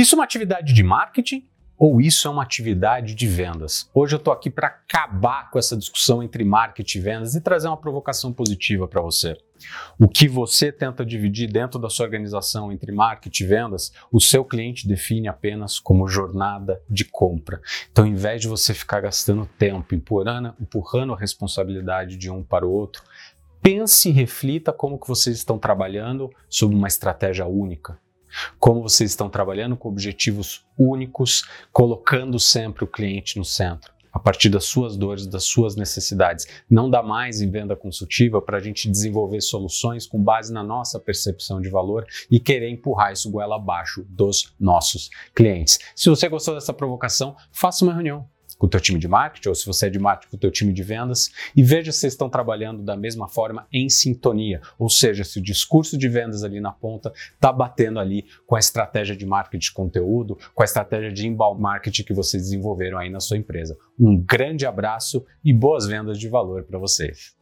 Isso é uma atividade de marketing ou isso é uma atividade de vendas? Hoje eu estou aqui para acabar com essa discussão entre marketing e vendas e trazer uma provocação positiva para você. O que você tenta dividir dentro da sua organização entre marketing e vendas, o seu cliente define apenas como jornada de compra. Então, ao invés de você ficar gastando tempo empurrando, empurrando a responsabilidade de um para o outro, pense e reflita como que vocês estão trabalhando sob uma estratégia única como vocês estão trabalhando com objetivos únicos, colocando sempre o cliente no centro, a partir das suas dores, das suas necessidades. Não dá mais em venda consultiva para a gente desenvolver soluções com base na nossa percepção de valor e querer empurrar isso goela abaixo dos nossos clientes. Se você gostou dessa provocação, faça uma reunião com o teu time de marketing, ou se você é de marketing com o teu time de vendas, e veja se estão trabalhando da mesma forma em sintonia, ou seja, se o discurso de vendas ali na ponta está batendo ali com a estratégia de marketing de conteúdo, com a estratégia de inbound marketing que vocês desenvolveram aí na sua empresa. Um grande abraço e boas vendas de valor para vocês.